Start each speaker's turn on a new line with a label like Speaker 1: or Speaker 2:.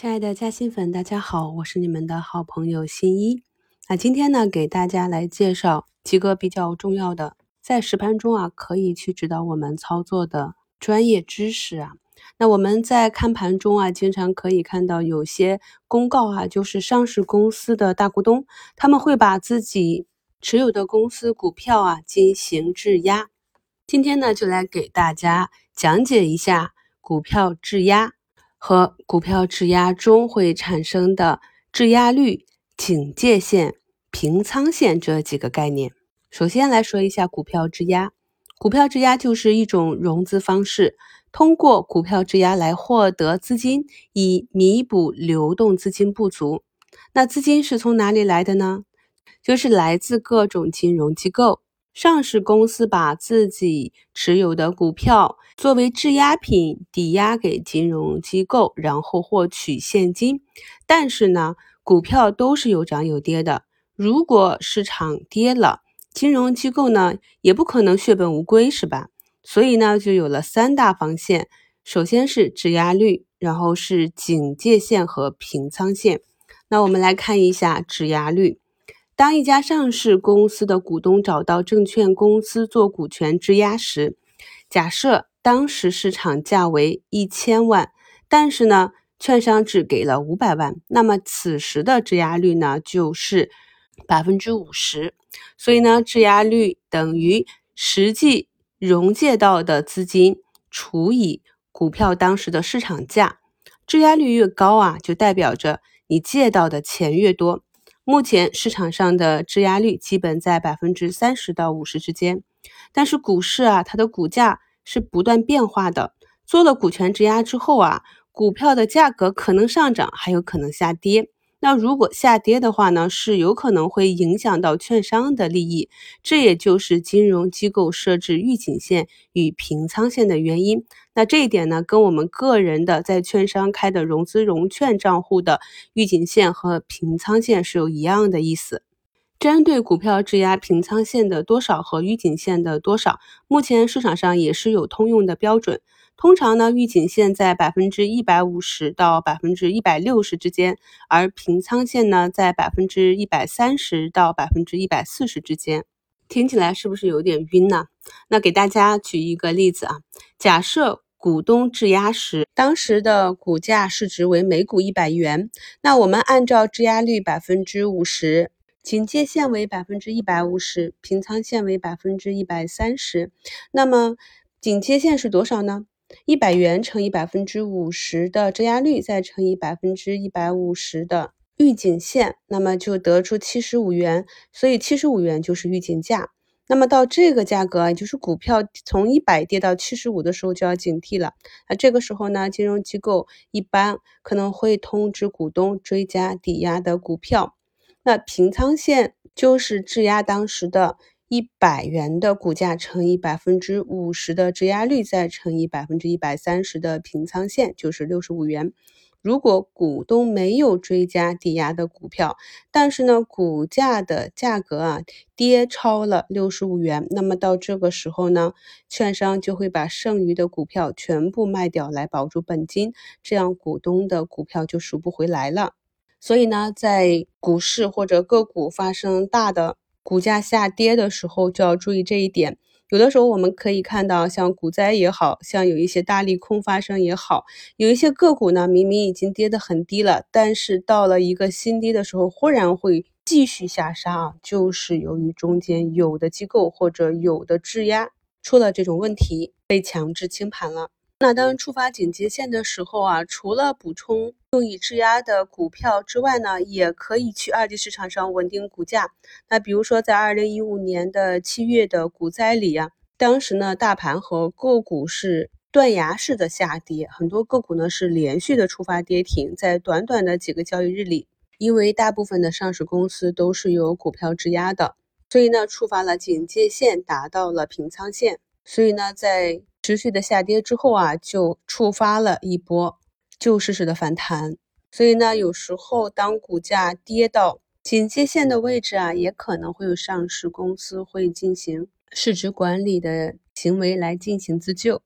Speaker 1: 亲爱的嘉兴粉，大家好，我是你们的好朋友新一。那今天呢，给大家来介绍几个比较重要的，在实盘中啊，可以去指导我们操作的专业知识啊。那我们在看盘中啊，经常可以看到有些公告啊，就是上市公司的大股东，他们会把自己持有的公司股票啊进行质押。今天呢，就来给大家讲解一下股票质押。和股票质押中会产生的质押率、警戒线、平仓线这几个概念。首先来说一下股票质押。股票质押就是一种融资方式，通过股票质押来获得资金，以弥补流动资金不足。那资金是从哪里来的呢？就是来自各种金融机构。上市公司把自己持有的股票作为质押品抵押给金融机构，然后获取现金。但是呢，股票都是有涨有跌的。如果市场跌了，金融机构呢也不可能血本无归，是吧？所以呢，就有了三大防线：首先是质押率，然后是警戒线和平仓线。那我们来看一下质押率。当一家上市公司的股东找到证券公司做股权质押时，假设当时市场价为一千万，但是呢，券商只给了五百万，那么此时的质押率呢就是百分之五十。所以呢，质押率等于实际融借到的资金除以股票当时的市场价。质押率越高啊，就代表着你借到的钱越多。目前市场上的质押率基本在百分之三十到五十之间，但是股市啊，它的股价是不断变化的。做了股权质押之后啊，股票的价格可能上涨，还有可能下跌。那如果下跌的话呢，是有可能会影响到券商的利益，这也就是金融机构设置预警线与平仓线的原因。那这一点呢，跟我们个人的在券商开的融资融券账户的预警线和平仓线是有一样的意思。针对股票质押平仓线的多少和预警线的多少，目前市场上也是有通用的标准。通常呢，预警线在百分之一百五十到百分之一百六十之间，而平仓线呢在百分之一百三十到百分之一百四十之间。听起来是不是有点晕呢？那给大家举一个例子啊，假设股东质押时，当时的股价市值为每股一百元，那我们按照质押率百分之五十，警戒线为百分之一百五十，平仓线为百分之一百三十，那么警戒线是多少呢？一百元乘以百分之五十的质押率，再乘以百分之一百五十的预警线，那么就得出七十五元。所以七十五元就是预警价。那么到这个价格，也就是股票从一百跌到七十五的时候，就要警惕了。那这个时候呢，金融机构一般可能会通知股东追加抵押的股票。那平仓线就是质押当时的。一百元的股价乘以百分之五十的质押率，再乘以百分之一百三十的平仓线，就是六十五元。如果股东没有追加抵押的股票，但是呢，股价的价格啊跌超了六十五元，那么到这个时候呢，券商就会把剩余的股票全部卖掉来保住本金，这样股东的股票就赎不回来了。所以呢，在股市或者个股发生大的股价下跌的时候就要注意这一点。有的时候我们可以看到，像股灾也好像有一些大利空发生也好，有一些个股呢明明已经跌得很低了，但是到了一个新低的时候，忽然会继续下杀啊，就是由于中间有的机构或者有的质押出了这种问题，被强制清盘了。那当触发警戒线的时候啊，除了补充用以质押的股票之外呢，也可以去二级市场上稳定股价。那比如说在二零一五年的七月的股灾里啊，当时呢大盘和个股是断崖式的下跌，很多个股呢是连续的触发跌停，在短短的几个交易日里，因为大部分的上市公司都是有股票质押的，所以呢触发了警戒线，达到了平仓线，所以呢在。持续的下跌之后啊，就触发了一波救市式的反弹。所以呢，有时候当股价跌到警戒线的位置啊，也可能会有上市公司会进行市值管理的行为来进行自救。